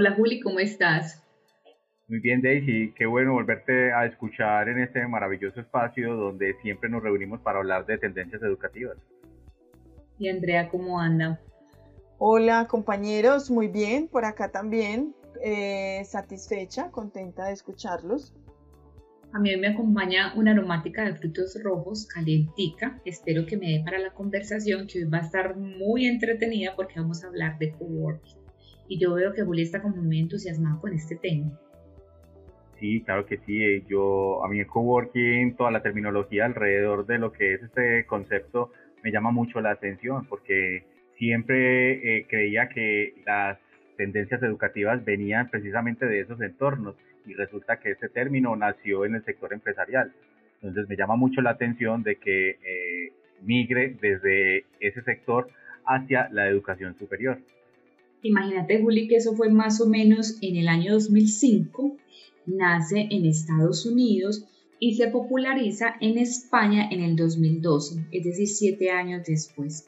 Hola Juli, ¿cómo estás? Muy bien, Daisy. Qué bueno volverte a escuchar en este maravilloso espacio donde siempre nos reunimos para hablar de tendencias educativas. Y Andrea, ¿cómo anda? Hola compañeros, muy bien, por acá también, eh, satisfecha, contenta de escucharlos. A mí me acompaña una aromática de frutos rojos, calentica. Espero que me dé para la conversación, que hoy va a estar muy entretenida porque vamos a hablar de coworking. Y yo veo que Juli está como muy entusiasmada con este tema. Sí, claro que sí. Eh, yo, a mí el coworking, toda la terminología alrededor de lo que es este concepto me llama mucho la atención porque siempre eh, creía que las tendencias educativas venían precisamente de esos entornos y resulta que este término nació en el sector empresarial. Entonces me llama mucho la atención de que eh, migre desde ese sector hacia la educación superior. Imagínate, Juli, que eso fue más o menos en el año 2005 nace en Estados Unidos y se populariza en España en el 2012, es decir, siete años después.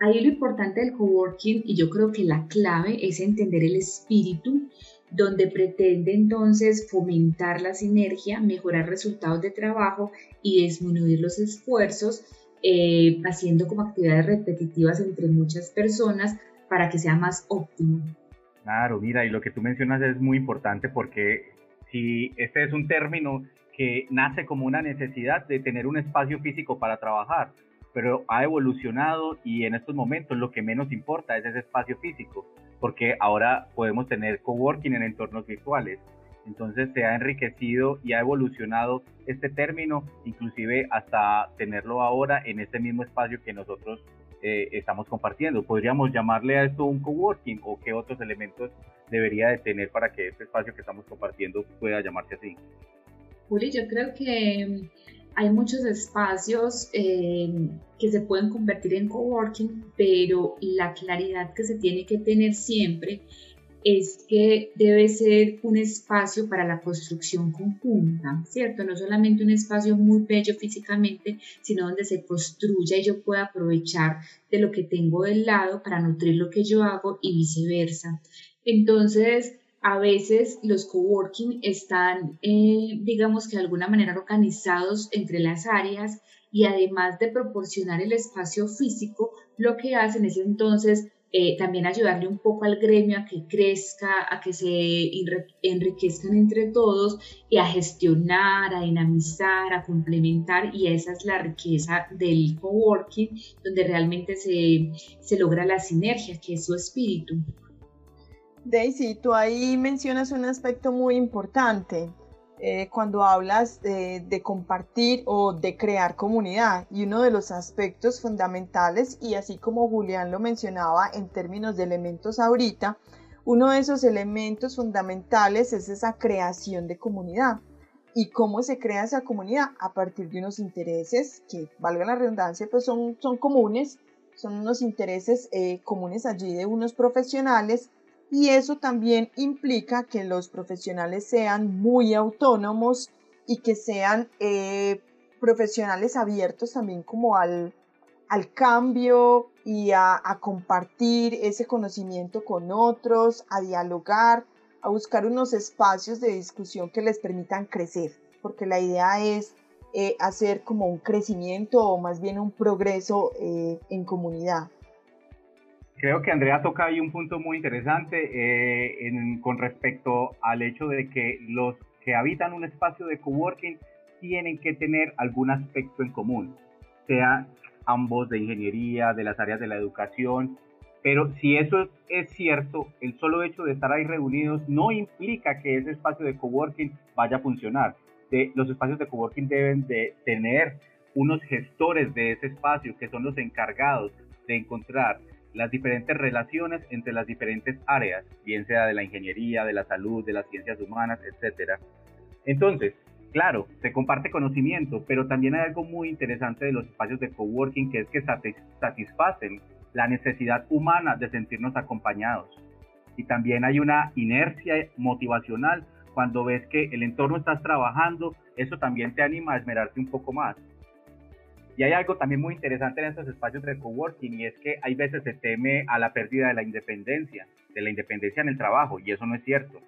Ahí lo importante del coworking y yo creo que la clave es entender el espíritu donde pretende entonces fomentar la sinergia, mejorar resultados de trabajo y disminuir los esfuerzos, eh, haciendo como actividades repetitivas entre muchas personas para que sea más óptimo. Claro, mira, y lo que tú mencionas es muy importante porque si este es un término que nace como una necesidad de tener un espacio físico para trabajar, pero ha evolucionado y en estos momentos lo que menos importa es ese espacio físico, porque ahora podemos tener coworking en entornos virtuales. Entonces se ha enriquecido y ha evolucionado este término, inclusive hasta tenerlo ahora en este mismo espacio que nosotros eh, estamos compartiendo. Podríamos llamarle a esto un coworking o qué otros elementos debería de tener para que este espacio que estamos compartiendo pueda llamarse así. Juli, yo creo que hay muchos espacios eh, que se pueden convertir en coworking, pero la claridad que se tiene que tener siempre es que debe ser un espacio para la construcción conjunta, ¿cierto? No solamente un espacio muy bello físicamente, sino donde se construya y yo pueda aprovechar de lo que tengo del lado para nutrir lo que yo hago y viceversa. Entonces, a veces los coworking están, eh, digamos que de alguna manera organizados entre las áreas y además de proporcionar el espacio físico, lo que hacen es entonces eh, también ayudarle un poco al gremio a que crezca, a que se enriquezcan entre todos y a gestionar, a dinamizar, a complementar y esa es la riqueza del coworking donde realmente se, se logra la sinergia, que es su espíritu. Daisy, tú ahí mencionas un aspecto muy importante eh, cuando hablas de, compartir o de crear comunidad. Y uno de los aspectos fundamentales, y así como Julián lo mencionaba en términos de elementos ahorita, uno de esos elementos fundamentales es esa creación de comunidad. ¿Y cómo se crea esa comunidad? A partir de unos intereses que, valga la redundancia, pues son, son comunes, son unos intereses eh, comunes allí de unos profesionales y eso también implica que los profesionales sean muy autónomos y que sean eh, profesionales abiertos también como al, al cambio y a, a, compartir ese conocimiento con otros, a dialogar, a buscar unos espacios de discusión que les permitan crecer, porque la idea es eh, hacer como un crecimiento o más bien un progreso eh, en comunidad. Creo que Andrea toca ahí un punto muy interesante eh, con respecto al hecho de que los que habitan un espacio de coworking tienen que tener algún aspecto en común, sea ambos de ingeniería, de las áreas de la educación, pero si eso es cierto, el solo hecho de estar ahí reunidos no implica que ese espacio de coworking vaya a funcionar. Los espacios de coworking deben de tener unos gestores de ese espacio que son los encargados de encontrar las diferentes relaciones entre las diferentes áreas, bien sea de la ingeniería, de la salud, de las ciencias humanas, etc. Entonces, claro, se comparte conocimiento, pero también hay algo muy interesante de los espacios de coworking que es que satisfacen la necesidad humana de sentirnos acompañados. Y también hay una inercia motivacional cuando ves que el entorno estás trabajando, eso también te anima a esmerarte un poco más. Y hay algo también muy interesante en estos espacios de coworking y es que hay veces se teme a la pérdida de la independencia. de la independencia en el trabajo y eso no es cierto.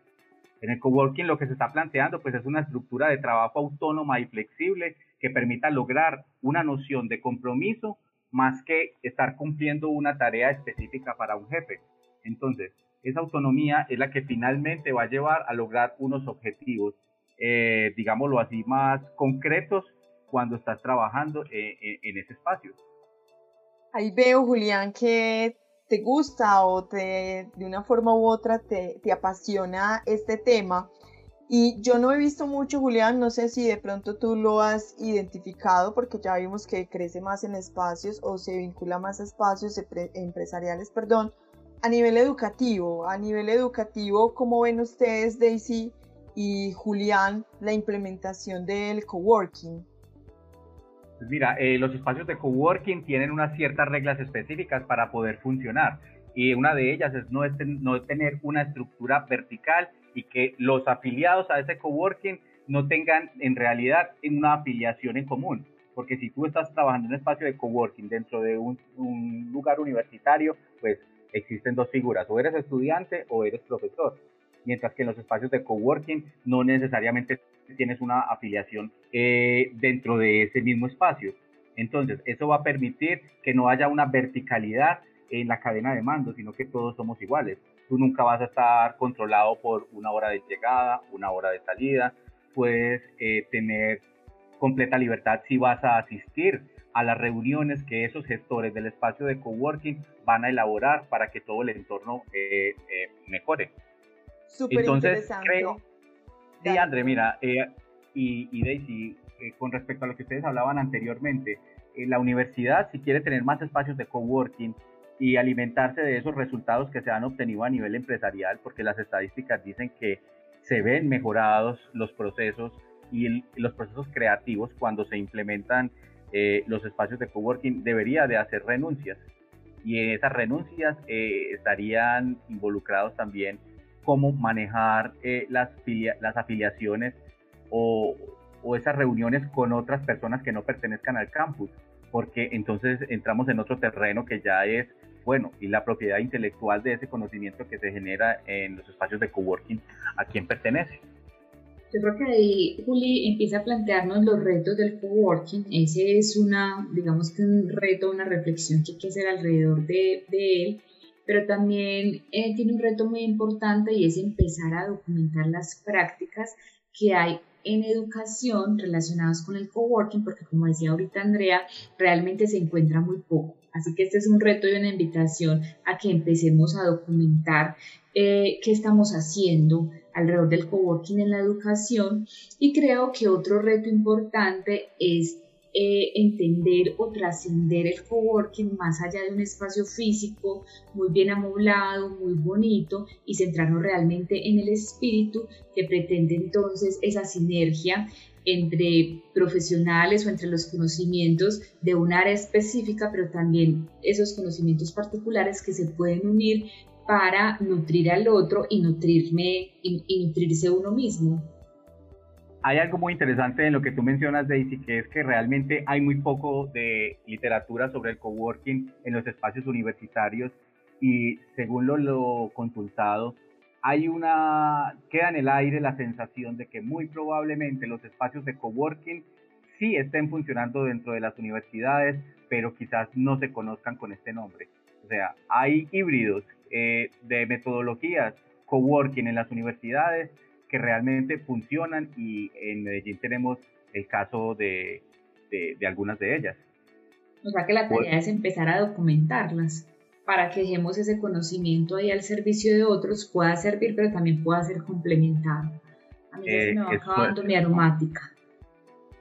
En el coworking lo que se está planteando pues es una estructura de trabajo autónoma y flexible que permita lograr una noción de compromiso más que estar cumpliendo una tarea específica para un jefe. Entonces, esa autonomía es la que finalmente va a llevar a lograr unos objetivos, eh, digámoslo así, más concretos cuando estás trabajando eh, eh, en ese espacio. Ahí veo, Julián, que te gusta o te, de una forma u otra te, te apasiona este tema. Y yo no he visto mucho, Julián, no sé si de pronto tú lo has identificado, porque ya vimos que crece más en espacios o se vincula más a espacios empresariales, perdón, a nivel educativo. A nivel educativo, ¿cómo ven ustedes, Daisy y Julián, la implementación del coworking? Pues mira, eh, los espacios de coworking tienen unas ciertas reglas específicas para poder funcionar y una de ellas es no, no tener una estructura vertical y que los afiliados a ese coworking no tengan en realidad una afiliación en común. Porque si tú estás trabajando en un espacio de coworking dentro de un lugar universitario, pues existen dos figuras, o eres estudiante o eres profesor mientras que en los espacios de coworking no necesariamente tienes una afiliación eh, dentro de ese mismo espacio. Entonces, eso va a permitir que no haya una verticalidad en la cadena de mando, sino que todos somos iguales. Tú nunca vas a estar controlado por una hora de llegada, una hora de salida. Puedes eh, tener completa libertad si vas a asistir a las reuniones que esos gestores del espacio de coworking van a elaborar para que todo el entorno eh, mejore. Entonces, creo. Sí, André, mira, eh, y, y, Daisy, eh, con respecto a lo que ustedes hablaban anteriormente, eh, la universidad, si quiere tener más espacios de coworking y alimentarse de esos resultados que se han obtenido a nivel empresarial, porque las estadísticas dicen que se ven mejorados los procesos y los procesos creativos cuando se implementan los espacios de coworking, debería de hacer renuncias. Y en esas renuncias estarían involucrados también cómo manejar eh, las, las afiliaciones o, o, esas reuniones con otras personas que no pertenezcan al campus, porque entonces entramos en otro terreno que ya es, bueno, y la propiedad intelectual de ese conocimiento que se genera en los espacios de coworking, ¿a quién pertenece? Yo creo que ahí Juli empieza a plantearnos los retos del coworking. Ese es una, digamos que un reto, una reflexión que hay que hacer alrededor de, de él pero también eh, tiene un reto muy importante y es empezar a documentar las prácticas que hay en educación relacionadas con el coworking, porque como decía ahorita Andrea, realmente se encuentra muy poco. Así que este es un reto y una invitación a que empecemos a documentar eh, qué estamos haciendo alrededor del coworking en la educación. Y creo que otro reto importante es eh, entender o trascender el coworking más allá de un espacio físico muy bien amoblado, muy bonito y centrarnos realmente en el espíritu que pretende entonces esa sinergia entre profesionales o entre los conocimientos de un área específica, pero también esos conocimientos particulares que se pueden unir para nutrir al otro y nutrirme y nutrirse uno mismo hay algo muy interesante en lo que tú mencionas, Daisy, que es que realmente hay muy poco de literatura sobre el coworking en los espacios universitarios y según lo, lo consultado, hay una, queda en el aire la sensación de que muy probablemente los espacios de coworking sí estén funcionando dentro de las universidades, pero quizás no se conozcan con este nombre. O sea, hay híbridos eh, de metodologías coworking en las universidades, que realmente funcionan y en Medellín tenemos el caso de, de, algunas de ellas. O sea que la tarea es empezar a documentarlas para que dejemos ese conocimiento ahí al servicio de otros, pueda servir, pero también pueda ser complementado. A mí se me va eh, acabando mi aromática.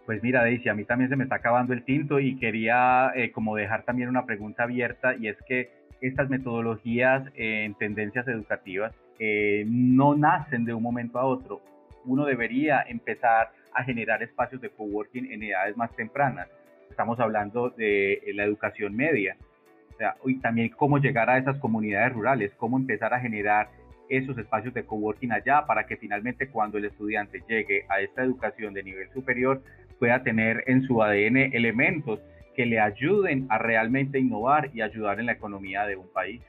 Pues mira, Daisy, a mí también se me está acabando el tinto y quería eh, como dejar también una pregunta abierta y es que estas metodologías en tendencias educativas no nacen de un momento a otro. Uno debería empezar a generar espacios de coworking en edades más tempranas. Estamos hablando de la educación media. O sea, y también cómo llegar a esas comunidades rurales, cómo empezar a generar esos espacios de coworking allá para que finalmente cuando el estudiante llegue a esta educación de nivel superior pueda tener en su ADN elementos que le ayuden a realmente innovar y ayudar en la economía de un país.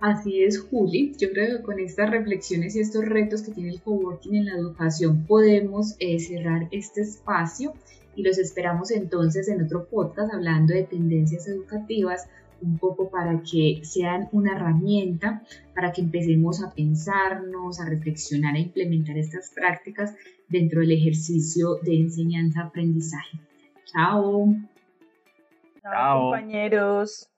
Así es, Juli. Yo creo que con estas reflexiones y estos retos que tiene el coworking en la educación podemos eh, cerrar este espacio y los esperamos entonces en otro podcast hablando de tendencias educativas un poco para que sean una herramienta para que empecemos a pensarnos, a reflexionar, a implementar estas prácticas dentro del ejercicio de enseñanza-aprendizaje. Chao. Chao, compañeros.